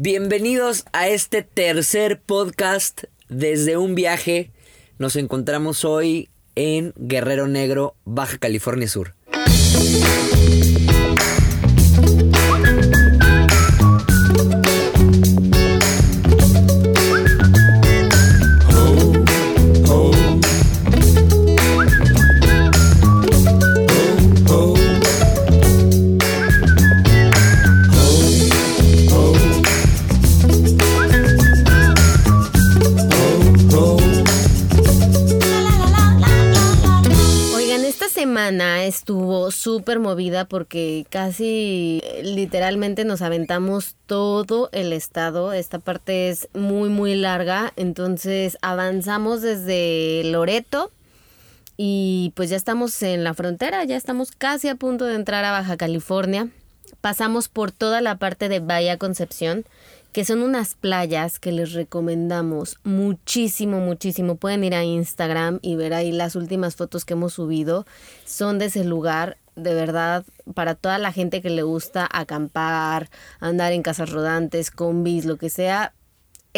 Bienvenidos a este tercer podcast desde un viaje. Nos encontramos hoy en Guerrero Negro, Baja California Sur. Estuvo súper movida porque casi eh, literalmente nos aventamos todo el estado. Esta parte es muy, muy larga. Entonces avanzamos desde Loreto y pues ya estamos en la frontera, ya estamos casi a punto de entrar a Baja California. Pasamos por toda la parte de Bahía Concepción, que son unas playas que les recomendamos muchísimo, muchísimo. Pueden ir a Instagram y ver ahí las últimas fotos que hemos subido. Son de ese lugar, de verdad, para toda la gente que le gusta acampar, andar en casas rodantes, combis, lo que sea.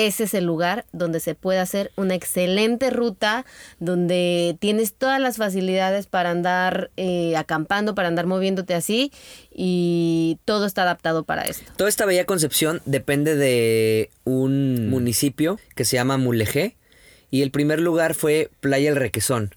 Ese es el lugar donde se puede hacer una excelente ruta, donde tienes todas las facilidades para andar eh, acampando, para andar moviéndote así y todo está adaptado para esto. Toda esta bella concepción depende de un municipio que se llama Mulegé y el primer lugar fue Playa El Requesón.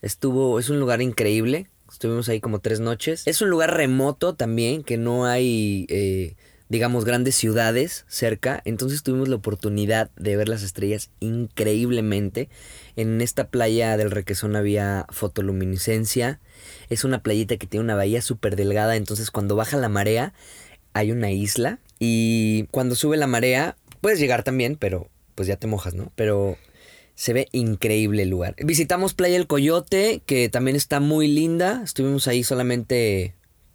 Estuvo, es un lugar increíble. Estuvimos ahí como tres noches. Es un lugar remoto también, que no hay, eh, digamos, grandes ciudades cerca. Entonces tuvimos la oportunidad de ver las estrellas increíblemente. En esta playa del Requesón había fotoluminiscencia. Es una playita que tiene una bahía súper delgada. Entonces cuando baja la marea hay una isla. Y cuando sube la marea puedes llegar también, pero pues ya te mojas, ¿no? Pero se ve increíble el lugar. Visitamos Playa El Coyote, que también está muy linda. Estuvimos ahí solamente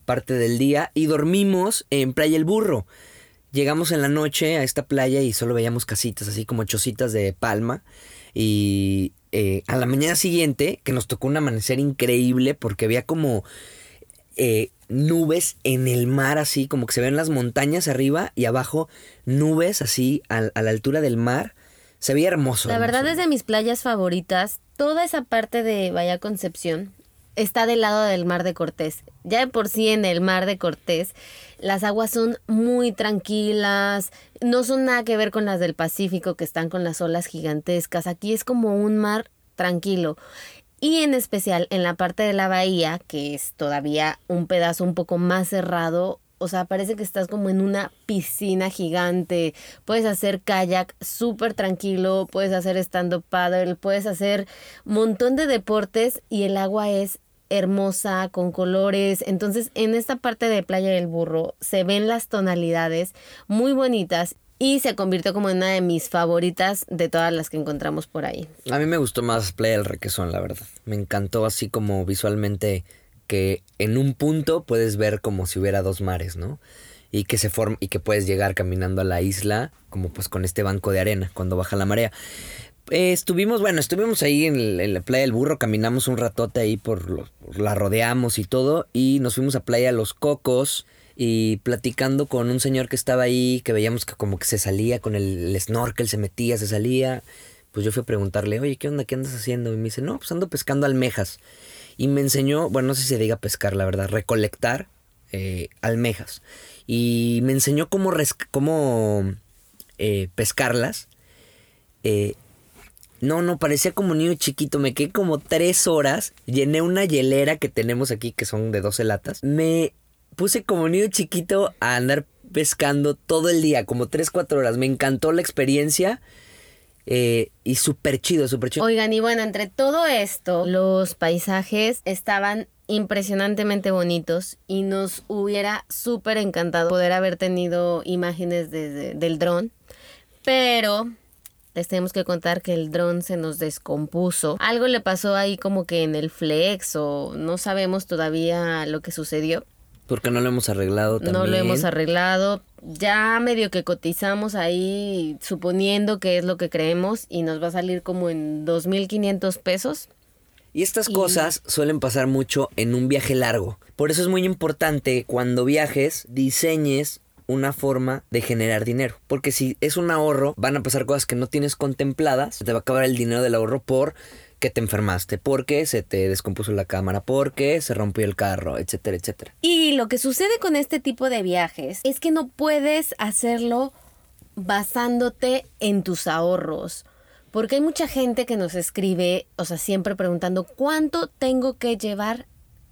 parte del día y dormimos en Playa El Burro. Llegamos en la noche a esta playa y solo veíamos casitas, así como chocitas de palma. Y eh, a la mañana siguiente, que nos tocó un amanecer increíble porque había como eh, nubes en el mar, así como que se ven las montañas arriba y abajo nubes así a, a la altura del mar. Se veía hermoso. La verdad es de mis playas favoritas. Toda esa parte de Bahía Concepción está del lado del Mar de Cortés. Ya de por sí en el Mar de Cortés las aguas son muy tranquilas, no son nada que ver con las del Pacífico que están con las olas gigantescas. Aquí es como un mar tranquilo. Y en especial en la parte de la bahía, que es todavía un pedazo un poco más cerrado, o sea, parece que estás como en una piscina gigante. Puedes hacer kayak súper tranquilo, puedes hacer stand-up paddle, puedes hacer montón de deportes y el agua es hermosa, con colores. Entonces, en esta parte de Playa del Burro se ven las tonalidades muy bonitas y se convirtió como en una de mis favoritas de todas las que encontramos por ahí. A mí me gustó más Playa del Requesón, la verdad. Me encantó así como visualmente que en un punto puedes ver como si hubiera dos mares, ¿no? Y que se forma y que puedes llegar caminando a la isla como pues con este banco de arena cuando baja la marea. Eh, estuvimos, bueno, estuvimos ahí en, la playa del burro, caminamos un ratote ahí por los, la rodeamos y todo, y nos fuimos a playa Los Cocos y platicando con un señor que estaba ahí, que veíamos que como que se salía con el, el snorkel, se metía, se salía. Pues yo fui a preguntarle, oye, ¿qué onda? ¿Qué andas haciendo? Y me dice, no, pues ando pescando almejas. Y me enseñó, bueno, no sé si se diga pescar, la verdad, recolectar eh, almejas. Y me enseñó cómo, cómo eh, pescarlas. Eh, no, no, parecía como niño chiquito. Me quedé como tres horas. Llené una hielera que tenemos aquí, que son de 12 latas. Me puse como niño chiquito a andar pescando todo el día, como tres, cuatro horas. Me encantó la experiencia. eh, y súper chido, súper chido. Oigan, y bueno, entre todo esto, los paisajes estaban impresionantemente bonitos y nos hubiera súper encantado poder haber tenido imágenes desde, del dron, pero les tenemos que contar que el dron se nos descompuso. Algo le pasó ahí como que en el flex o no sabemos todavía lo que sucedió. Porque no lo hemos arreglado también. No lo hemos arreglado. Ya medio que cotizamos ahí suponiendo que es lo que creemos y nos va a salir como en 2.500 pesos. Y estas Y- cosas suelen pasar mucho en un viaje largo. Por eso es muy importante cuando viajes, diseñes una forma de generar dinero. Porque si es un ahorro, van a pasar cosas que no tienes contempladas, te va a acabar el dinero del ahorro por que te enfermaste, porque se te descompuso la cámara, porque se rompió el carro, etcétera, etcétera. Y lo que sucede con este tipo de viajes es que no puedes hacerlo basándote en tus ahorros. Porque hay mucha gente que nos escribe, o sea, siempre preguntando, ¿cuánto tengo que llevar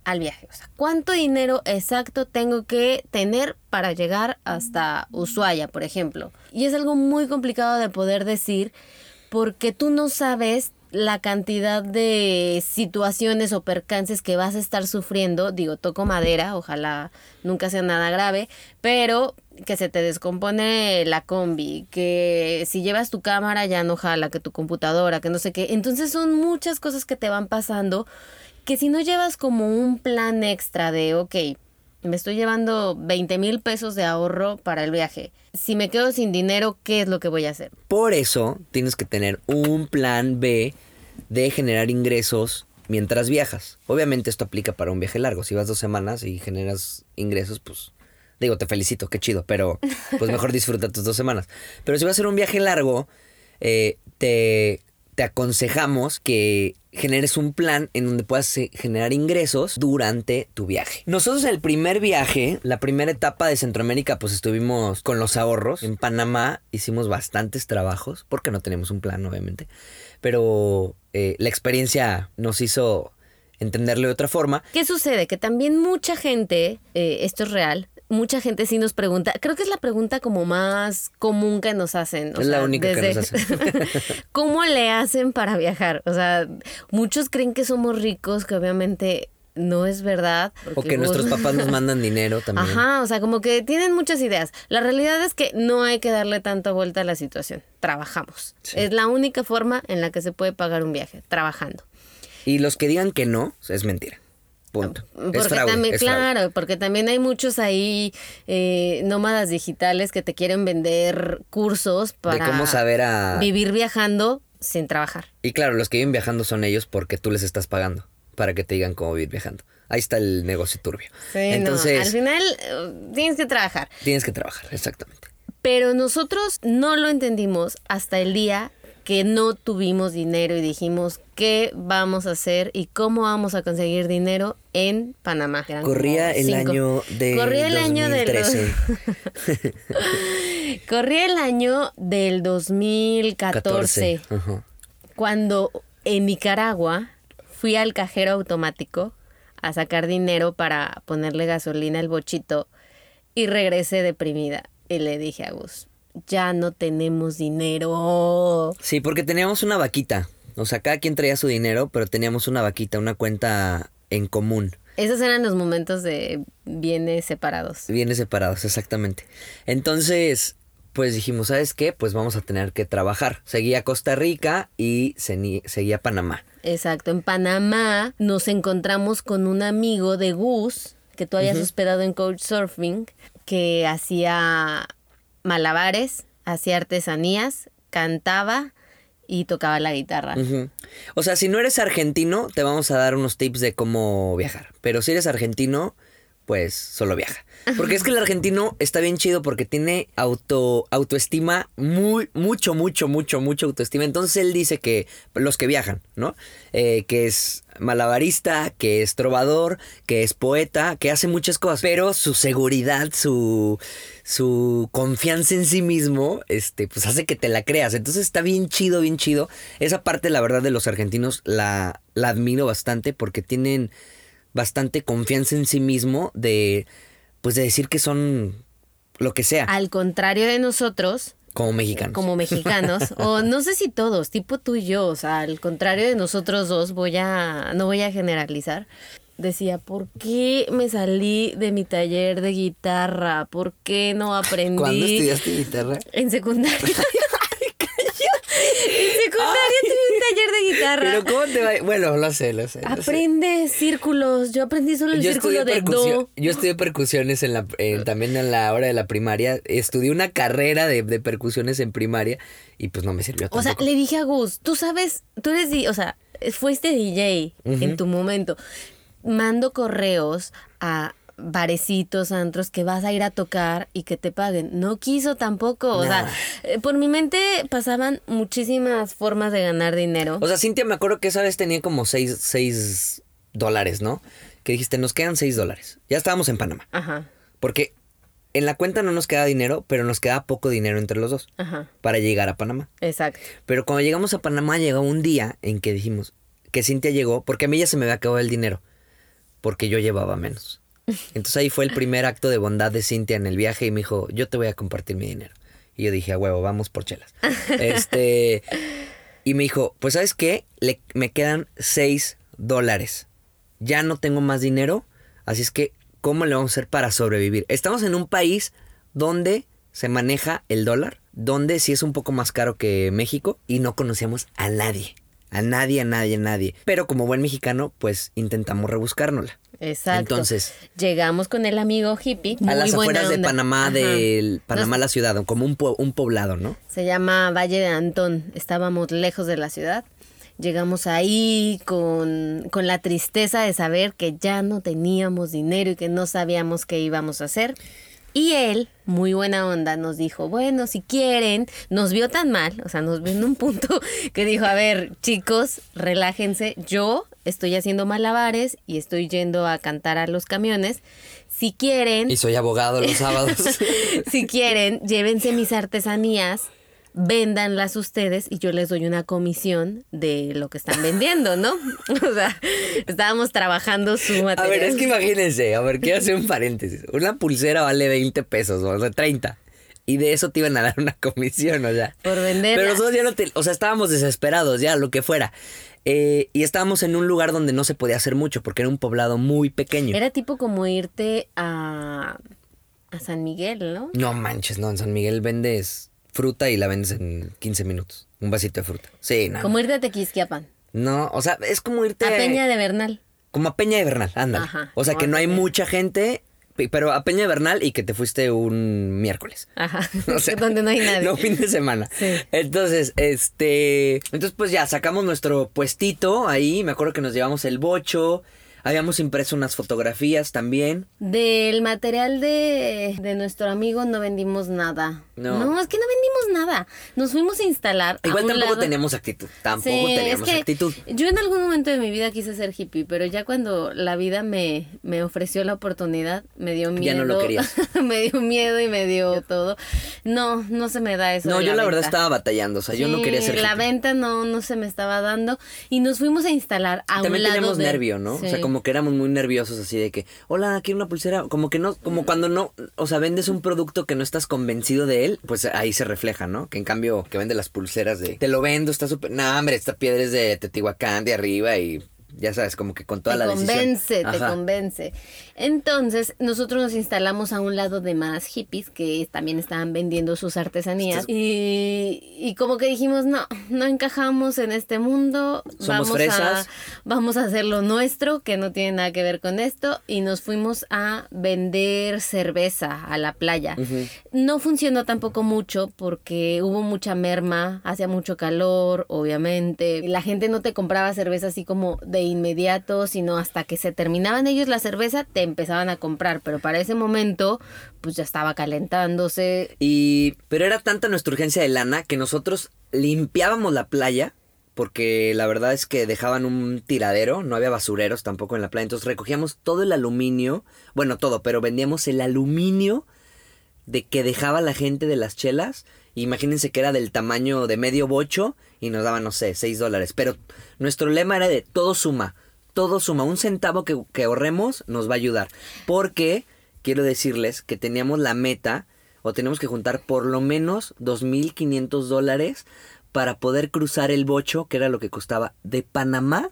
al viaje? O sea, ¿cuánto dinero exacto tengo que tener para llegar hasta Ushuaia, por ejemplo? Y es algo muy complicado de poder decir porque tú no sabes la cantidad de situaciones o percances que vas a estar sufriendo, digo, toco madera, ojalá nunca sea nada grave, pero que se te descompone la combi, que si llevas tu cámara ya no jala, que tu computadora, que no sé qué. Entonces son muchas cosas que te van pasando que si no llevas como un plan extra de, ok, me estoy llevando 20 mil pesos de ahorro para el viaje. Si me quedo sin dinero, ¿qué es lo que voy a hacer? Por eso tienes que tener un plan B de generar ingresos mientras viajas. Obviamente esto aplica para un viaje largo. Si vas dos semanas y generas ingresos, pues digo, te felicito, qué chido, pero pues mejor disfruta tus dos semanas. Pero si vas a hacer un viaje largo, eh, te te aconsejamos que generes un plan en donde puedas eh, generar ingresos durante tu viaje. Nosotros el primer viaje, la primera etapa de Centroamérica, pues estuvimos con los ahorros. En Panamá hicimos bastantes trabajos, porque no tenemos un plan, obviamente. Pero eh, la experiencia nos hizo entenderlo de otra forma. ¿Qué sucede? Que también mucha gente, eh, esto es real, mucha gente sí nos pregunta, creo que es la pregunta como más común que nos hacen. es la única que nos hacen. ¿Cómo le hacen para viajar? O sea, muchos creen que somos ricos, que obviamente no es verdad. O que nuestros papás nos mandan dinero también. Ajá, o sea, como que tienen muchas ideas. La realidad es que no hay que darle tanta vuelta a la situación. Trabajamos. Es la única forma en la que se puede pagar un viaje, trabajando. Y los que digan que no, es mentira. Punto. Porque también, claro, porque también hay muchos ahí eh, nómadas digitales que te quieren vender cursos para cómo saber a... vivir viajando sin trabajar. Y claro, los que viven viajando son ellos porque tú les estás pagando para que te digan cómo vivir viajando. Ahí está el negocio turbio. Sí, Entonces, al final eh, tienes que trabajar. Tienes que trabajar, exactamente. Pero nosotros no lo entendimos hasta el día que no tuvimos dinero y dijimos qué vamos a hacer y cómo vamos a conseguir dinero en Panamá. Corría el año de Corría el año del Corría el año del 2014. Cuando en Nicaragua fui al cajero automático a sacar dinero para ponerle gasolina al bochito y regresé deprimida y le dije a Gus, ya no tenemos dinero. Sí, porque teníamos una vaquita. O sea, cada quien traía su dinero, pero teníamos una vaquita, una cuenta en común. Esos eran los momentos de bienes separados. Bienes separados, exactamente. Entonces, pues dijimos, ¿sabes qué? Pues vamos a tener que trabajar. Seguía Costa Rica y seguía Panamá. Exacto, en Panamá nos encontramos con un amigo de Gus, que tú habías hospedado en Couchsurfing, que hacía malabares, hacía artesanías, cantaba y tocaba la guitarra. O sea, si no eres argentino, te vamos a dar unos tips de cómo viajar. Pero si eres argentino, pues solo viaja. Porque es que el argentino está bien chido porque tiene auto, autoestima, muy, mucho, mucho, mucho, mucho autoestima. Entonces él dice que los que viajan, ¿no? Eh, que es malabarista, que es trovador, que es poeta, que hace muchas cosas. Pero su seguridad, su, su confianza en sí mismo, este, pues hace que te la creas. Entonces está bien chido, bien chido. Esa parte, la verdad, de los argentinos la, la admiro bastante porque tienen bastante confianza en sí mismo de, pues de decir que son lo que sea. Al contrario de nosotros. Como mexicanos. Como mexicanos. o no sé si todos, tipo tú y yo. O sea, al contrario de nosotros dos, voy a, no voy a generalizar. Decía, ¿por qué me salí de mi taller de guitarra? ¿Por qué no aprendí? ¿Cuándo estudiaste guitarra? En secundaria. en secundaria un taller de guitarra. Pero ¿cómo te va? Bueno, lo sé, lo sé. Aprende círculos. Yo aprendí solo el círculo de do. Yo estudié percusiones en la, también en la hora de la primaria. Estudié una carrera de, percusiones en primaria y pues no me sirvió tampoco. O sea, le dije a Gus, tú sabes, tú eres, o sea, fuiste DJ en tu momento. Mando correos a barecitos, antros, que vas a ir a tocar y que te paguen. No quiso tampoco. O sea, eh, por mi mente pasaban muchísimas formas de ganar dinero. O sea, Cintia, me acuerdo que esa vez tenía como 6 dólares, ¿no? Que dijiste, nos quedan 6 dólares. Ya estábamos en Panamá. Ajá. Porque en la cuenta no nos queda dinero, pero nos queda poco dinero entre los dos Ajá. para llegar a Panamá. Exacto. Pero cuando llegamos a Panamá llegó un día en que dijimos que Cintia llegó, porque a mí ya se me había acabado el dinero, porque yo llevaba menos. Entonces ahí fue el primer acto de bondad de Cintia en el viaje y me dijo, yo te voy a compartir mi dinero. Y yo dije, a huevo, vamos por chelas. este, y me dijo, pues sabes qué, Le, me quedan 6 dólares. Ya no tengo más dinero, así es que, ¿cómo le vamos a hacer para sobrevivir? Estamos en un país donde se maneja el dólar, donde sí es un poco más caro que México y no conocíamos a nadie. A nadie, a nadie, a nadie. Pero como buen mexicano, pues intentamos rebuscárnosla. Exacto. Entonces, llegamos con el amigo hippie. a las afueras de. Panamá, del Panamá la ciudad, como un, po- un poblado, ¿no? Se llama Valle de Antón. Estábamos lejos de la ciudad. Llegamos ahí con, con la tristeza de saber que ya no teníamos dinero y que no sabíamos qué íbamos a hacer. Y él, muy buena onda, nos dijo, bueno, si quieren, nos vio tan mal, o sea, nos vio en un punto que dijo, a ver, chicos, relájense, yo estoy haciendo malabares y estoy yendo a cantar a los camiones. Si quieren, Y soy abogado los sábados. si quieren, llévense mis artesanías, véndanlas ustedes y yo les doy una comisión de lo que están vendiendo, ¿no? O sea, estábamos trabajando su A material. ver, es que imagínense, a ver, quiero hacer un paréntesis. Una pulsera vale 20 pesos, o sea, 30. Y de eso te iban a dar una comisión, o sea. Por venderla. Pero nosotros ya no te, o sea, estábamos desesperados, ya, lo que fuera. Eh, y estábamos en un lugar donde no se podía hacer mucho, porque era un poblado muy pequeño. Era tipo como irte a, a San Miguel, ¿no? No manches, no, en San Miguel vendes fruta y la vendes en 15 minutos. Un vasito de fruta. Sí, no. Como irte a Tequisquiapan. No, o sea, es como irte A Peña de Bernal. Como a Peña de Bernal, ándale. Ajá, o sea, que no hay mucha gente, pe- pero a Peña de Bernal y que te fuiste un miércoles. Ajá. O sea, Donde no hay nadie. No fin de semana. Sí. Entonces, este. Entonces, pues ya sacamos nuestro puestito ahí. Me acuerdo que nos llevamos el bocho. Habíamos impreso unas fotografías también. Del material de, de nuestro amigo no vendimos nada. No. No. es que no vendimos nada. Nos fuimos a instalar. Igual tampoco teníamos actitud. Tampoco Sí, teníamos es que actitud. Yo en algún momento de mi vida quise ser hippie, pero ya cuando la vida me, me ofreció la oportunidad, me dio miedo. Ya no lo querías. me dio miedo y me dio todo. No, no se me da eso. No, yo la verdad estaba batallando. O sea, yo no quería ser La hippie. venta no, no se me estaba dando. Y nos fuimos a instalar a También un lado de- nervio, ¿no? O sea, Sí. Como que éramos muy nerviosos así de que, hola, quiero una pulsera. Como que no, como cuando no, o sea, vendes un producto que no estás convencido de él, pues ahí se refleja, ¿no? Que en cambio, que vende las pulseras de, te lo vendo, está súper, no, hombre, esta piedra es de Teotihuacán, de arriba y ya sabes, como que con toda te la decisión. convence, te Ajá. convence. Entonces, nosotros nos instalamos a un lado de más hippies que también estaban vendiendo sus artesanías. Y, y como que dijimos, no, no encajamos en este mundo. Somos vamos fresas. A, vamos a hacer lo nuestro, que no tiene nada que ver con esto. Y nos fuimos a vender cerveza a la playa. No funcionó tampoco mucho porque hubo mucha merma, hacía mucho calor, obviamente. La gente no te compraba cerveza así como de inmediato, sino hasta que se terminaban ellos la cerveza, te empezaban a comprar. Pero para ese momento, pues ya estaba calentándose. Y, pero era tanta nuestra urgencia de lana que nosotros limpiábamos la playa, porque la verdad es que dejaban un tiradero, no había basureros tampoco en la playa, entonces recogíamos todo el aluminio, bueno, todo, pero vendíamos el aluminio de que dejaba la gente de las chelas. Imagínense que era del tamaño de medio bocho y nos daban, no sé, 6 dólares. Pero nuestro lema era de todo suma, todo suma. Un centavo que, que ahorremos nos va a ayudar. Porque quiero decirles que teníamos la meta o tenemos que juntar por lo menos 2.500 dólares para poder cruzar el bocho, que era lo que costaba de Panamá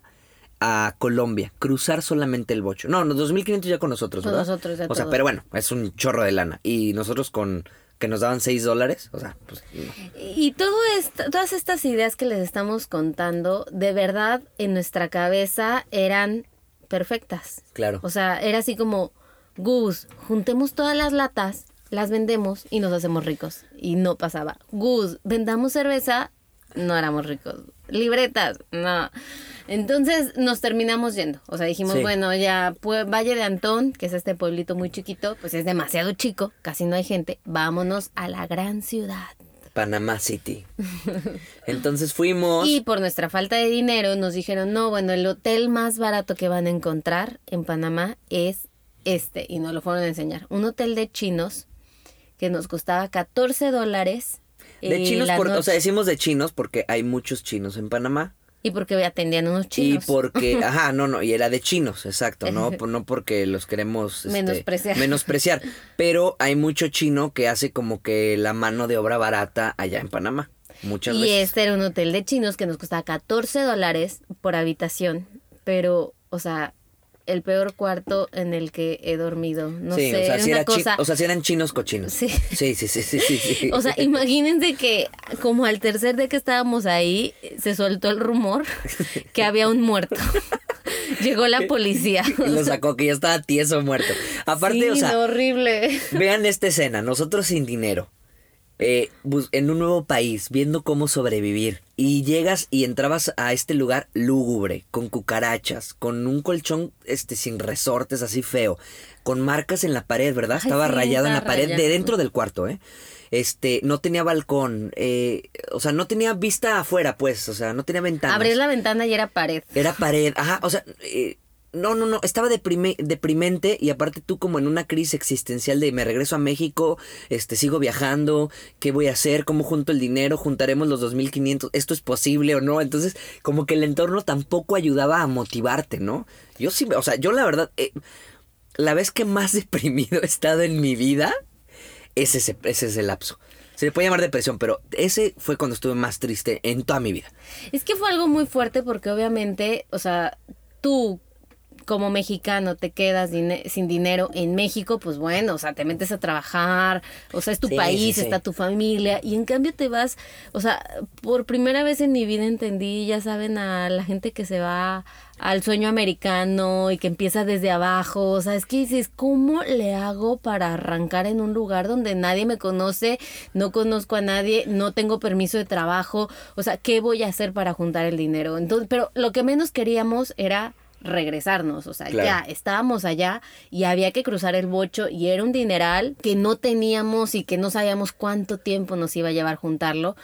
a Colombia. Cruzar solamente el bocho. No, no 2.500 ya con nosotros, Con ¿verdad? nosotros ya O sea, todo. pero bueno, es un chorro de lana. Y nosotros con que nos daban 6 dólares, o sea, pues no. Y todo esto, todas estas ideas que les estamos contando, de verdad, en nuestra cabeza eran perfectas. Claro. O sea, era así como, Gus, juntemos todas las latas, las vendemos y nos hacemos ricos. Y no pasaba. Gus, vendamos cerveza, no éramos ricos. Libretas, no. Entonces nos terminamos yendo. O sea, dijimos, Sí. bueno, ya pues, Valle de Antón, que es este pueblito muy chiquito, pues es demasiado chico, casi no hay gente. Vámonos a la gran ciudad. Panamá City. Entonces fuimos. Y por nuestra falta de dinero nos dijeron, no, bueno, el hotel más barato que van a encontrar en Panamá es este. Y nos lo fueron a enseñar. Un hotel de chinos que nos costaba 14 dólares. De eh, chinos, por- o sea, decimos de chinos porque hay muchos chinos en Panamá. Y porque atendían unos Y chinos. porque, ajá, no, no, y era de chinos, exacto, no, no porque los queremos este, Menospreciar. menospreciar, pero hay mucho chino que hace como que la mano de obra barata allá en Panamá, muchas Y veces. este era un hotel de chinos que nos costaba 14 dólares por habitación. Pero, o sea, el peor cuarto en el que he dormido. No sí, sé, o sea, era una era chi- cosa... o sea, sí eran chinos cochinos. Sí. Sí, sí, sí, sí, sí. O sea, imagínense que como al tercer día que estábamos ahí, se soltó el rumor que había un muerto. Llegó la policía. Y lo sacó que ya estaba tieso muerto. Aparte, o sea, horrible. Vean esta escena, nosotros sin dinero, eh, en un nuevo país, viendo cómo sobrevivir, y llegas y entrabas a este lugar lúgubre, con cucarachas, con un colchón este sin resortes así feo, con marcas en la pared, ¿verdad? Ay, Estaba sí, rayado en la pared de dentro del cuarto, ¿eh? Este, no tenía balcón, eh, o sea, no tenía vista afuera, pues, o sea, no tenía ventanas. Abrí la ventana y era pared. Era pared, ajá, o sea, eh, no, no, no, estaba deprime- deprimente y aparte tú como en una crisis existencial de me regreso a México, este, sigo viajando, ¿qué voy a hacer? ¿Cómo junto el dinero? ¿Juntaremos los 2.500? ¿Esto es posible o no? Entonces, como que el entorno tampoco ayudaba a motivarte, ¿no? Yo sí, o sea, yo la verdad, eh, la vez que más deprimido he estado en mi vida es ese, ese es el lapso. Se le puede llamar depresión, pero ese fue cuando estuve más triste en toda mi vida. Es que fue algo muy fuerte porque obviamente, o sea, tú como mexicano te quedas sin dinero en México, pues bueno, o sea, te metes a trabajar, o sea, es tu Sí, país, sí, sí. está tu familia, y en cambio te vas, o sea, por primera vez en mi vida entendí, ya saben, a la gente que se va al sueño americano y que empieza desde abajo, o sea, es que dices, ¿cómo le hago para arrancar en un lugar donde nadie me conoce, no conozco a nadie, no tengo permiso de trabajo, o sea, ¿qué voy a hacer para juntar el dinero? Entonces, pero lo que menos queríamos era regresarnos, o sea, Claro. ya estábamos allá y había que cruzar el bocho y era un dineral que no teníamos y que no sabíamos cuánto tiempo nos iba a llevar juntarlo,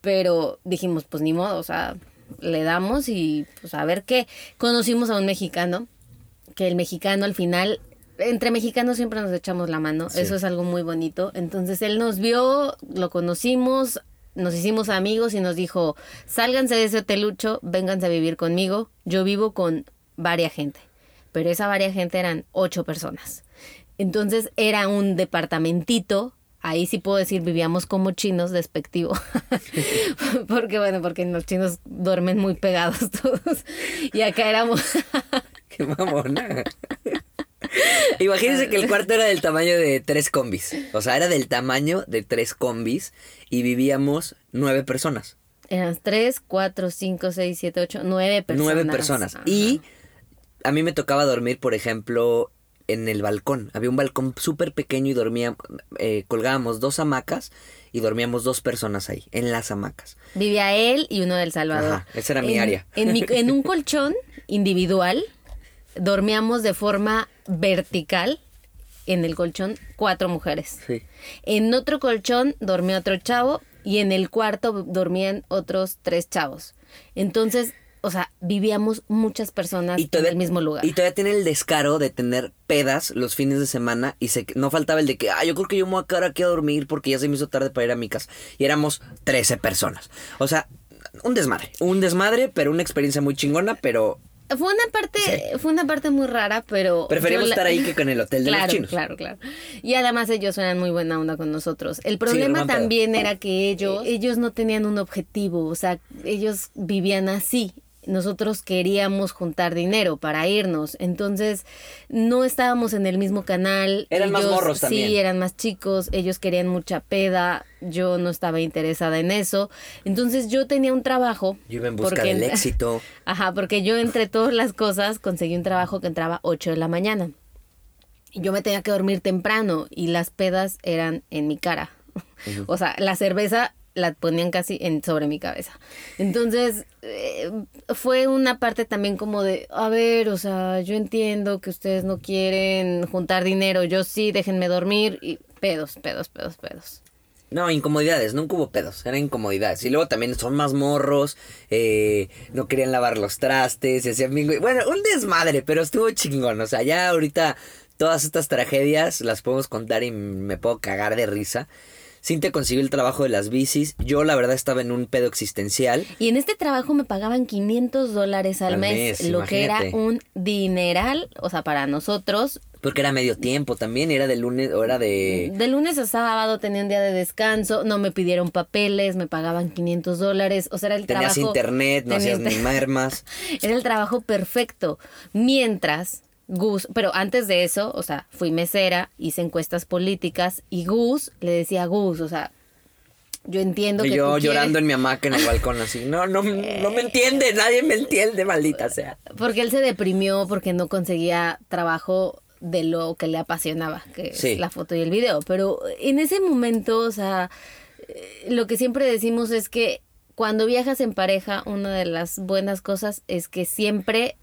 pero dijimos, pues ni modo, o sea, le damos y pues a ver qué. Conocimos a un mexicano, que el mexicano al final, entre mexicanos siempre nos echamos la mano, Sí. eso es algo muy bonito. Entonces él nos vio, lo conocimos, nos hicimos amigos y nos dijo, sálganse de ese hotelucho, vénganse a vivir conmigo. Yo vivo con varia gente, pero esa varia gente eran ocho personas. Entonces era un departamentito. Ahí sí puedo decir, vivíamos como chinos, despectivo. porque bueno, porque los chinos duermen muy pegados todos. Y acá éramos... Qué mamona. Imagínense que el cuarto era del tamaño de tres combis. O sea, era del tamaño de tres combis y vivíamos nueve personas. Eran tres, cuatro, cinco, seis, siete, ocho, nueve personas. Nueve personas. Ajá. Y a mí me tocaba dormir, por ejemplo, en el balcón. Había un balcón súper pequeño y dormía, eh, colgábamos dos hamacas y dormíamos dos personas ahí, en las hamacas. Vivía él y uno del Salvador. Ajá, esa era mi En- área. En, mi- en un colchón individual dormíamos de forma vertical en el colchón cuatro mujeres. Sí. En otro colchón dormía otro chavo y en el cuarto dormían otros tres chavos. Entonces, o sea, vivíamos muchas personas en el mismo lugar. Y todavía tiene el descaro de tener pedas los fines de semana y se, no faltaba el de que, ah, yo creo que yo me voy a quedar aquí a dormir porque ya se me hizo tarde para ir a mi casa. Y éramos 13 personas. O sea, un desmadre. Un desmadre, pero una experiencia muy chingona, pero Fue una parte, fue una parte muy rara, pero preferimos la- estar ahí que con el hotel de claro, los chinos. Claro, claro. Y además ellos eran muy buena onda con nosotros. El problema pedo. también era que ellos, ellos no tenían un objetivo, o sea, ellos vivían así. Nosotros queríamos juntar dinero para irnos, entonces no estábamos en el mismo canal. Eran más Ellos- morros también. Sí, eran más chicos, ellos querían mucha peda, yo no estaba interesada en eso. Entonces yo tenía un trabajo. Yo iba en busca porque- del éxito. Ajá, porque yo entre todas las cosas conseguí un trabajo que entraba 8 de la mañana. Y yo me tenía que dormir temprano y las pedas eran en mi cara. O sea, la cerveza la ponían casi en, sobre mi cabeza. Entonces, eh, fue una parte también como de, a ver, o sea, yo entiendo que ustedes no quieren juntar dinero, yo sí, déjenme dormir y pedos, pedos, pedos, pedos. No, incomodidades, nunca hubo pedos, eran incomodidades. Y luego también son más morros, eh, no querían lavar los trastes, y hacían bingo. Bueno, un desmadre, pero estuvo chingón. O sea, ya ahorita todas estas tragedias las podemos contar y me puedo cagar de risa. Cintia consiguió el trabajo de las bicis. Yo, la verdad, estaba en un pedo existencial. Y en este trabajo me pagaban 500 dólares al, mes, lo que era un dineral, o sea, para nosotros. Porque era medio tiempo también, era de lunes, o era de... De lunes a sábado tenía un día de descanso, no me pidieron papeles, me pagaban 500 dólares, o sea, era el Tenías trabajo... internet, no hacías ni mermas. era el trabajo perfecto. Mientras Gus, pero antes de eso, o sea, fui mesera, hice encuestas políticas y Gus le decía a Gus, o sea, yo entiendo y que yo tú llorando quieres- en mi hamaca en el balcón así, no, no, no me entiende, nadie me entiende, maldita sea. Porque él se deprimió porque no conseguía trabajo de lo que le apasionaba, que Sí. es la foto y el video. Pero en ese momento, o sea, eh, lo que siempre decimos es que cuando viajas en pareja, una de las buenas cosas es que siempre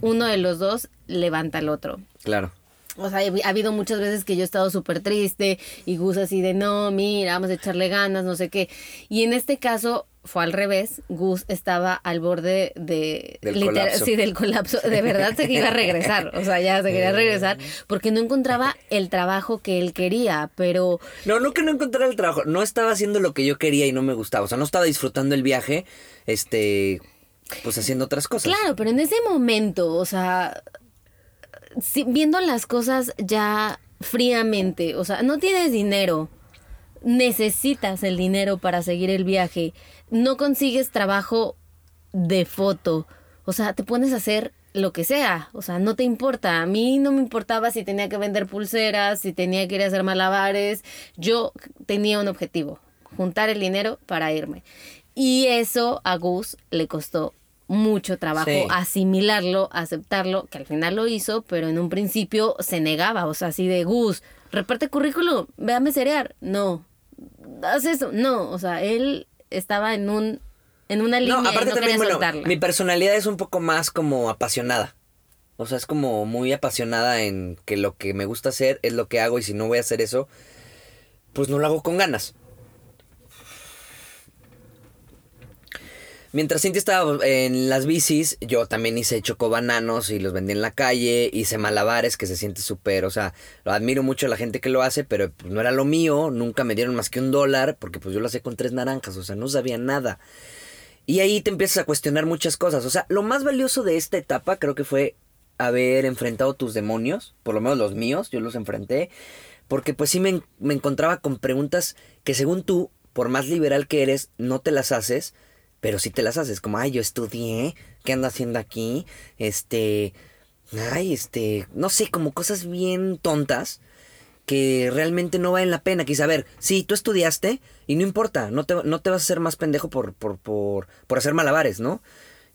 uno de los dos levanta al otro. Claro. O sea, ha habido muchas veces que yo he estado súper triste y Gus así de, no, mira, vamos a echarle ganas, no sé qué. Y en este caso fue al revés. Gus estaba al borde de... Del colapso. Sí, del colapso. De verdad se iba a regresar. O sea, ya se quería regresar porque no encontraba el trabajo que él quería, pero... No, no que no encontrara el trabajo, no estaba haciendo lo que yo quería y no me gustaba, o sea, no estaba disfrutando el viaje, este, pues haciendo otras cosas. Claro, pero en ese momento, o sea, viendo las cosas ya fríamente, o sea, no tienes dinero, necesitas el dinero para seguir el viaje, no consigues trabajo de foto, o sea, te pones a hacer lo que sea, o sea, no te importa. A mí no me importaba si tenía que vender pulseras, si tenía que ir a hacer malabares, yo tenía un objetivo, juntar el dinero para irme. Y eso a Gus le costó mucho trabajo Sí. asimilarlo, aceptarlo, que al final lo hizo, pero en un principio se negaba, o sea, así de Gus, reparte currículum, véame cerear, no, haz eso, no, o sea, él estaba en un en una línea No, aparte no también, bueno, mi personalidad es un poco más como apasionada. O sea, es como muy apasionada en que lo que me gusta hacer es lo que hago y si no voy a hacer eso, pues no lo hago con ganas. Mientras Cintia estaba en las bicis, yo también hice chocobananos y los vendí en la calle, hice malabares que se siente súper, o sea, lo admiro mucho a la gente que lo hace, pero pues, no era lo mío, nunca me dieron más que un dólar, porque pues yo lo hacía con tres naranjas, o sea, no sabía nada. Y ahí te empiezas a cuestionar muchas cosas. O sea, lo más valioso de esta etapa creo que fue haber enfrentado tus demonios, por lo menos los míos, yo los enfrenté, porque pues sí me, me encontraba con preguntas que según tú, por más liberal que eres, no te las haces, pero sí te las haces, como, ay, yo estudié, ¿qué ando haciendo aquí? Este, ay, este, no sé, como cosas bien tontas que realmente no valen la pena. Quizá, a ver, sí, tú estudiaste y no importa, no te, no te vas a hacer más pendejo por, por, por, por hacer malabares, ¿no?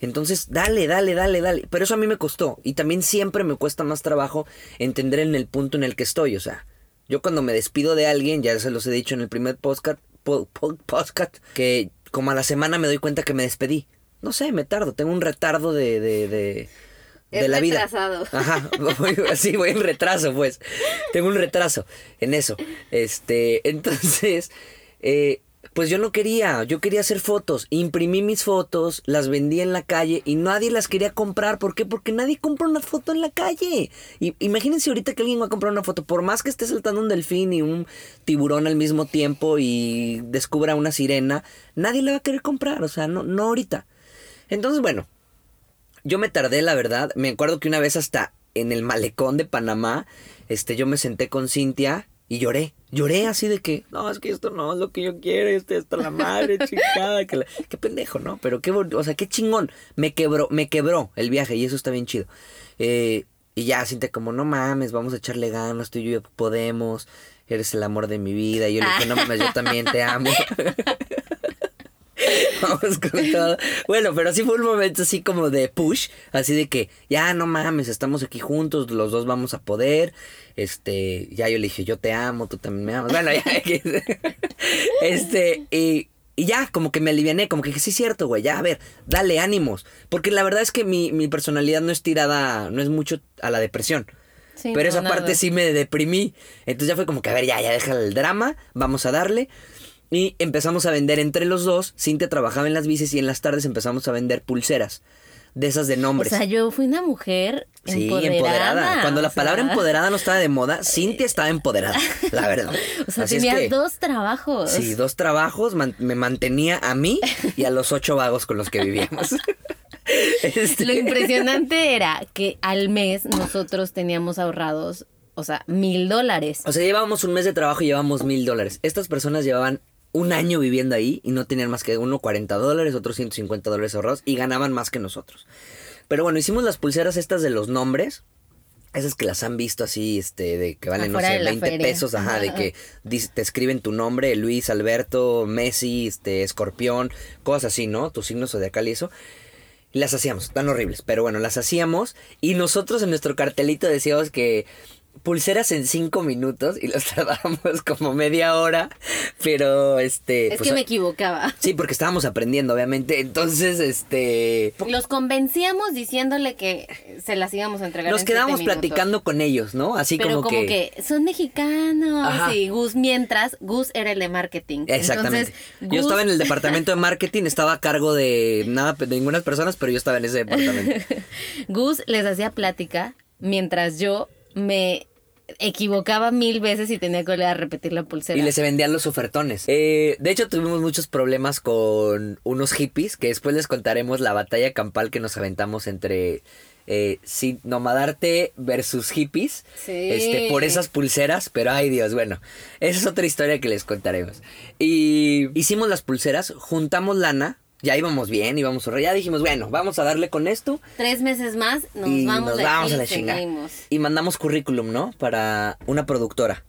Entonces, dale, dale, dale, dale. Pero eso a mí me costó. Y también siempre me cuesta más trabajo entender en el punto en el que estoy. O sea, yo cuando me despido de alguien, ya se los he dicho en el primer podcast, po- po- podcast que como a la semana me doy cuenta que me despedí. No sé, me tardo. Tengo un retardo de, de, de, de Es la vida. retrasado. Ajá, voy, sí, voy en retraso, pues. Tengo un retraso en eso. Este, entonces, eh, pues yo no quería, yo quería hacer fotos. Imprimí mis fotos, las vendí en la calle y nadie las quería comprar. ¿Por qué? Porque nadie compra una foto en la calle. Y, imagínense ahorita que alguien va a comprar una foto, por más que esté saltando un delfín y un tiburón al mismo tiempo y descubra una sirena, nadie la va a querer comprar. O sea, no, no ahorita. Entonces, bueno, yo me tardé, la verdad. Me acuerdo que una vez hasta en el malecón de Panamá, este, yo me senté con Cintia y lloré. Lloré así de que, no, es que esto no es lo que yo quiero, esto está la madre, chingada, que la- qué pendejo, ¿no? Pero qué, o sea, qué chingón. Me quebró, me quebró el viaje y eso está bien chido. Eh, y ya, Cintia como, no mames, vamos a echarle ganas, tú y yo podemos, eres el amor de mi vida. Y yo le dije, no mames, yo también te amo. Vamos con todo. Bueno, pero sí fue un momento así como de push, así de que ya no mames, estamos aquí juntos, los dos vamos a poder. Este, ya yo le dije, yo te amo, tú también me amas. Bueno, ya este, y, y ya, como que me aliviané, como que sí es cierto, güey, ya, a ver, dale ánimos. Porque la verdad es que mi, mi personalidad no es tirada, no es mucho a la depresión. Sí, pero no, esa nada. parte sí me deprimí. Entonces ya fue como que, a ver, ya, ya deja el drama, vamos a darle. Y empezamos a vender entre los dos. Cintia trabajaba en las bicis y en las tardes empezamos a vender pulseras. De esas de O nombres. sea, yo fui una mujer Sí, empoderada. empoderada. Cuando la o sea, palabra empoderada no estaba de moda, Cintia estaba empoderada, la verdad. O sea, Así es tenía que- dos trabajos. Sí, dos trabajos, man- me mantenía a mí y a los ocho vagos con los que vivíamos. Este, Lo impresionante era que al mes nosotros teníamos ahorrados, o sea, mil dólares. O sea, llevábamos un mes de trabajo y llevábamos mil dólares. Estas personas llevaban un año viviendo ahí y no tenían más que uno 40 dólares, otros 150 dólares ahorrados y ganaban más que nosotros. Pero bueno, hicimos las pulseras estas de los nombres. Esas que las han visto así, este, de que valen, Afuera no sé, la 20 feria. pesos, ajá, de que te escriben tu nombre, Luis, Alberto, Messi, este, Escorpión, cosas así, ¿no? Tu signo zodiacal y eso. Las hacíamos, tan horribles, pero bueno, las hacíamos y nosotros en nuestro cartelito decíamos que pulseras en cinco minutos y los tardábamos como media hora, pero este... es pues, que me equivocaba. Sí, porque estábamos aprendiendo, obviamente, entonces, este... Los convencíamos diciéndole que se las íbamos a entregar. Nos en siete quedamos minutos. platicando con ellos, ¿no? Así Pero como, como, que... son mexicanos Ajá. y Gus mientras Gus era el de marketing. Exactamente. Entonces, Yo Gus- estaba en el departamento de marketing, estaba a cargo de nada, de ninguna personas, pero yo estaba en ese departamento. Gus les hacía plática mientras yo me equivocaba mil veces y tenía que volver a repetir la pulsera. Y les vendían los ofertones. Eh, de hecho, tuvimos muchos problemas con unos hippies, que después les contaremos la batalla campal que nos aventamos entre eh, Nomadarte versus hippies. Sí. Este, por esas pulseras, pero ay Dios, bueno, esa es otra historia que les contaremos. Y hicimos las pulseras, juntamos lana, ya íbamos bien, íbamos a ya dijimos, bueno, vamos a darle con esto. Tres meses más nos y vamos, nos vamos a la chingada. Y mandamos currículum, ¿no? Para una productora.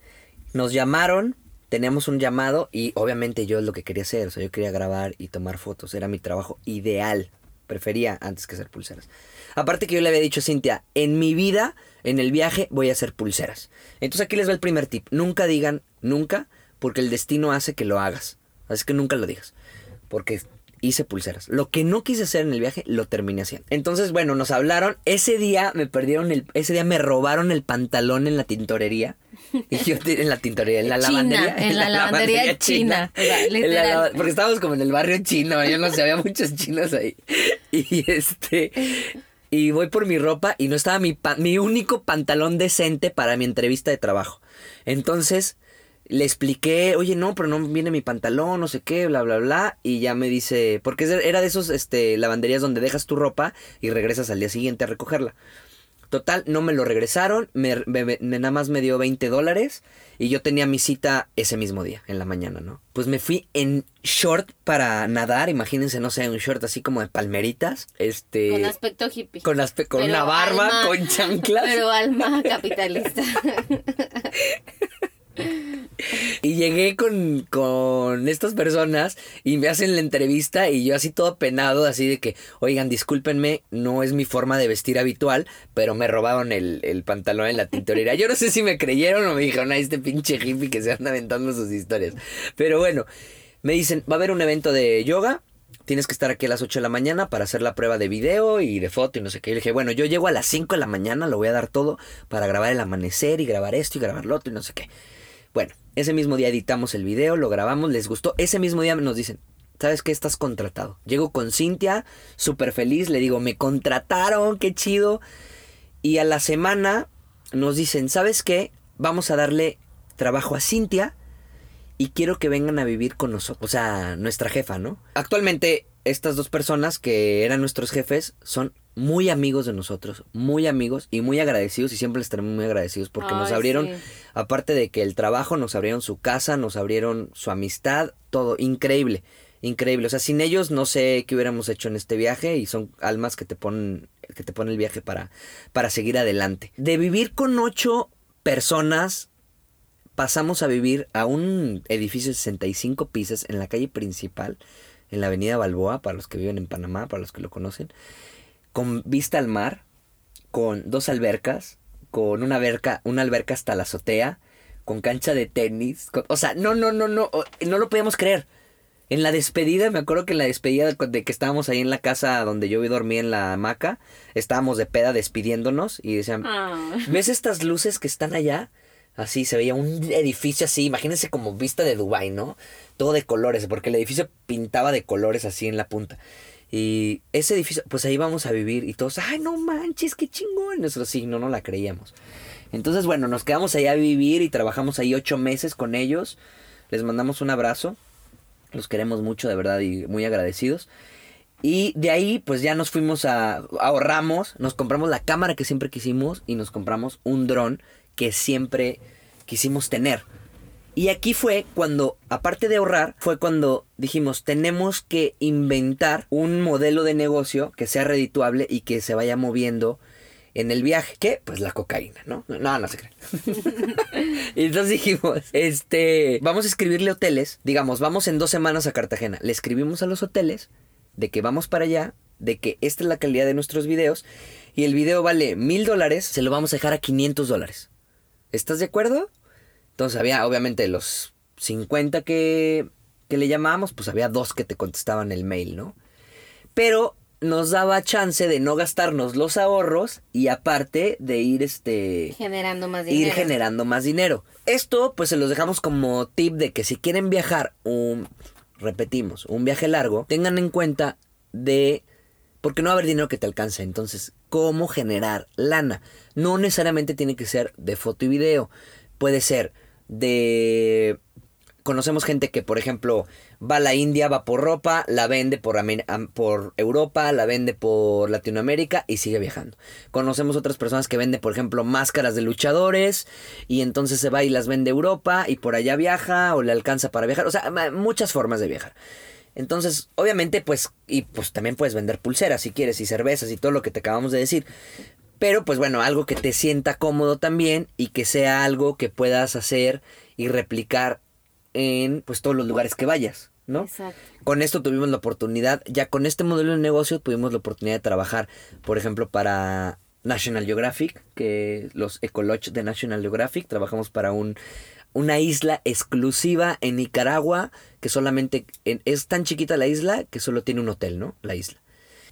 Nos llamaron, teníamos un llamado y obviamente yo es lo que quería hacer. O sea, yo quería grabar y tomar fotos. Era mi trabajo ideal. Prefería antes que hacer pulseras. Aparte que yo le había dicho a Cintia, en mi vida, en el viaje, voy a hacer pulseras. Entonces aquí les va el primer tip. Nunca digan nunca, porque el destino hace que lo hagas. Así que nunca lo digas. Porque hice pulseras. Lo que no quise hacer en el viaje, lo terminé haciendo. Entonces, bueno, nos hablaron. Ese día me perdieron el... Ese día me robaron el pantalón en la tintorería. Y yo en la tintorería, en la China, lavandería. en la lavandería china, la porque estábamos como en el barrio chino, yo no sé, había muchos chinos ahí. Y este... Y voy por mi ropa y no estaba mi, mi único pantalón decente para mi entrevista de trabajo. Entonces le expliqué, oye, no, pero no viene mi pantalón, no sé qué, bla, bla, bla. Y ya me dice, porque era de esos este, lavanderías donde dejas tu ropa y regresas al día siguiente a recogerla. Total, no me lo regresaron, me, me- me- nada más me dio 20 dólares y yo tenía mi cita ese mismo día, en la mañana, ¿no? Pues me fui en short para nadar, imagínense, no sé, un short así como de palmeritas, este... Con aspecto hippie. con, aspe- con una barba, alma- con chanclas. Pero alma capitalista. Y llegué con, con estas personas y me hacen la entrevista y yo así todo penado, así de que, oigan, discúlpenme, no es mi forma de vestir habitual, pero me robaron el, el pantalón en la tintorería. Yo no sé si me creyeron o me dijeron, ay, este pinche hippie que se anda aventando sus historias. Pero bueno, me dicen, va a haber un evento de yoga, tienes que estar aquí a las 8 de la mañana para hacer la prueba de video y de foto y no sé qué. Y le dije, bueno, yo llego a las 5 de la mañana, lo voy a dar todo para grabar el amanecer y grabar esto y grabar lo otro y no sé qué. Bueno, ese mismo día editamos el video, lo grabamos, les gustó. Ese mismo día nos dicen, ¿sabes qué? Estás contratado. Llego con Cintia, súper feliz, le digo, me contrataron, qué chido. Y a la semana nos dicen, ¿sabes qué? Vamos a darle trabajo a Cintia y quiero que vengan a vivir con nosotros. O sea, nuestra jefa, ¿no? Actualmente, estas dos personas que eran nuestros jefes son muy amigos de nosotros, muy amigos y muy agradecidos y siempre les estaremos muy agradecidos porque nos abrieron, sí. aparte de que el trabajo, nos abrieron su casa, nos abrieron su amistad, todo, increíble, increíble. O sea, sin ellos no sé qué hubiéramos hecho en este viaje y son almas que te ponen, que te ponen el viaje para, para seguir adelante. De vivir con ocho personas pasamos a vivir a un edificio de 65 pisos en la calle principal, en la avenida Balboa, para los que viven en Panamá, para los que lo conocen, con vista al mar, con dos albercas, con una alberca, una alberca hasta la azotea, con cancha de tenis, con- o sea, no, no, no, no, no lo podíamos creer. En la despedida, me acuerdo que en la despedida de que estábamos ahí en la casa donde yo dormí en la hamaca, estábamos de peda despidiéndonos y decían, Ah. ¿ves estas luces que están allá? Así se veía un edificio así, imagínense como vista de Dubai, ¿no? Todo de colores, porque el edificio pintaba de colores así en la punta. Y ese edificio, pues ahí vamos a vivir y todos, ay, no manches, qué chingón. Nosotros sí, no, no la creíamos. Entonces, bueno, nos quedamos ahí a vivir y trabajamos ahí ocho meses con ellos. Les mandamos un abrazo. Los queremos mucho, de verdad, y muy agradecidos. Y de ahí, pues ya nos fuimos a. ahorramos, nos compramos la cámara que siempre quisimos y nos compramos un dron que siempre quisimos tener. Y aquí fue cuando, aparte de ahorrar, fue cuando dijimos, tenemos que inventar un modelo de negocio que sea redituable y que se vaya moviendo en el viaje. ¿Qué? Pues la cocaína, ¿no? No, no se cree. entonces dijimos, este, vamos a escribirle hoteles. Digamos, vamos en dos semanas a Cartagena. Le escribimos a los hoteles de que vamos para allá, de que esta es la calidad de nuestros videos. Y el video vale mil dólares, se lo vamos a dejar a 500 dólares. ¿Estás de acuerdo? Entonces había, obviamente, los 50 que, que le llamábamos, pues había dos que te contestaban el mail, ¿no? Pero nos daba chance de no gastarnos los ahorros y aparte de ir este Generando más dinero. ir generando más dinero. Esto pues se los dejamos como tip de que si quieren viajar un repetimos, un viaje largo, tengan en cuenta de porque no va a haber dinero que te alcance, entonces cómo generar lana. No necesariamente tiene que ser de foto y video, puede ser de conocemos gente que, por ejemplo, va a la India, va por ropa, la vende por, por Europa, la vende por Latinoamérica y sigue viajando. Conocemos otras personas que venden, por ejemplo, máscaras de luchadores y entonces se va y las vende Europa y por allá viaja o le alcanza para viajar. O sea, muchas formas de viajar. Entonces, obviamente, pues, y pues también puedes vender pulseras si quieres y cervezas y todo lo que te acabamos de decir. Pero pues bueno, algo que te sienta cómodo también y que sea algo que puedas hacer y replicar en pues todos los lugares que vayas, ¿no? Exacto. Con esto tuvimos la oportunidad, ya con este modelo de negocio tuvimos la oportunidad de trabajar, por ejemplo, para National Geographic, que los Ecolodge de National Geographic, trabajamos para un una isla exclusiva en Nicaragua, que solamente en- es tan chiquita la isla que solo tiene un hotel, ¿no? La isla.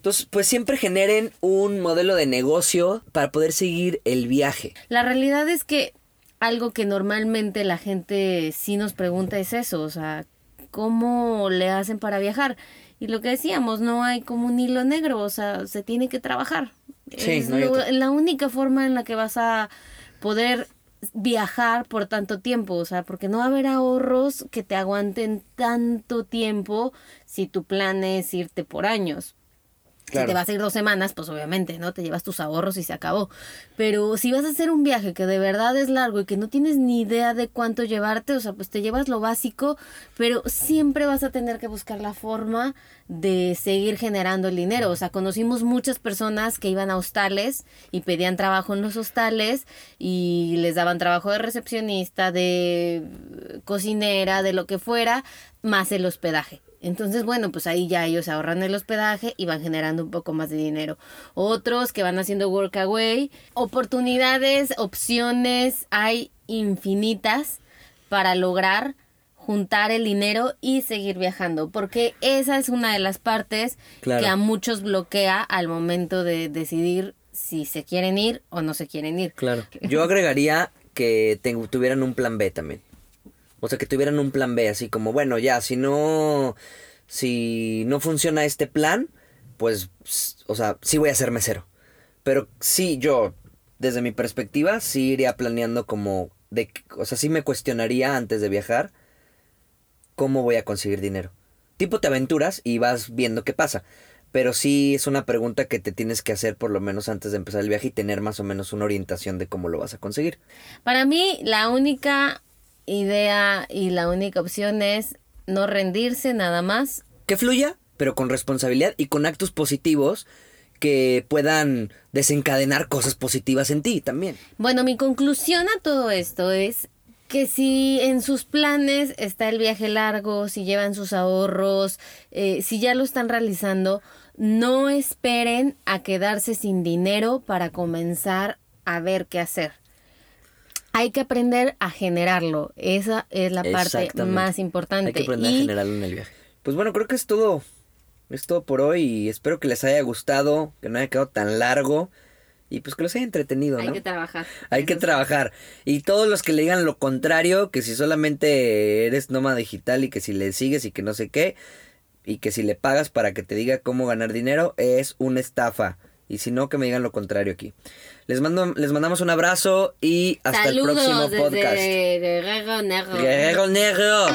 Entonces, pues siempre generen un modelo de negocio para poder seguir el viaje. La realidad es que algo que normalmente la gente sí nos pregunta es eso, o sea, ¿cómo le hacen para viajar? Y lo que decíamos, no hay como un hilo negro, o sea, se tiene que trabajar. Sí, es no lo- la única forma en la que vas a poder viajar por tanto tiempo, o sea, porque no va a haber ahorros que te aguanten tanto tiempo si tu plan es irte por años. Si te vas a ir dos semanas, pues obviamente, ¿no? Te llevas tus ahorros y se acabó. Pero si vas a hacer un viaje que de verdad es largo y que no tienes ni idea de cuánto llevarte, o sea, pues te llevas lo básico, pero siempre vas a tener que buscar la forma de seguir generando el dinero. O sea, conocimos muchas personas que iban a hostales y pedían trabajo en los hostales y les daban trabajo de recepcionista, de cocinera, de lo que fuera, más el hospedaje. Entonces, bueno, pues ahí ya ellos ahorran el hospedaje y van generando un poco más de dinero. Otros que van haciendo workaway, oportunidades, opciones, hay infinitas para lograr juntar el dinero y seguir viajando, porque esa es una de las partes Claro. que a muchos bloquea al momento de decidir si se quieren ir o no se quieren ir. Claro. Yo agregaría que tuvieran un plan B también. O sea, que tuvieran un plan B, así como, bueno, ya, si no, si no funciona este plan, pues, o sea, sí voy a ser mesero. Pero sí, yo, desde mi perspectiva, sí iría planeando como, de, o sea, sí me cuestionaría antes de viajar cómo voy a conseguir dinero. Tipo te aventuras y vas viendo qué pasa. Pero sí es una pregunta que te tienes que hacer por lo menos antes de empezar el viaje y tener más o menos una orientación de cómo lo vas a conseguir. Para mí, la única idea y la única opción es no rendirse nada más. Que fluya, pero con responsabilidad y con actos positivos que puedan desencadenar cosas positivas en ti también. Bueno, mi conclusión a todo esto es que si en sus planes está el viaje largo, si llevan sus ahorros, eh, si ya lo están realizando, no esperen a quedarse sin dinero para comenzar a ver qué hacer. Hay que aprender a generarlo. Esa es la parte más importante. Hay que aprender Y- a generarlo en el viaje. pues bueno, creo que es todo. Es todo por hoy y espero que les haya gustado, que no haya quedado tan largo y pues que los haya entretenido, ¿no? Hay que trabajar. Hay que trabajar. Y todos los que le digan lo contrario, que si solamente eres nómada digital y que si le sigues y que no sé qué, y que si le pagas para que te diga cómo ganar dinero, es una estafa. Y si no, que me digan lo contrario aquí. Les mando, les mandamos un abrazo y hasta el próximo podcast. Guerrero Negro. Guerrero Negro.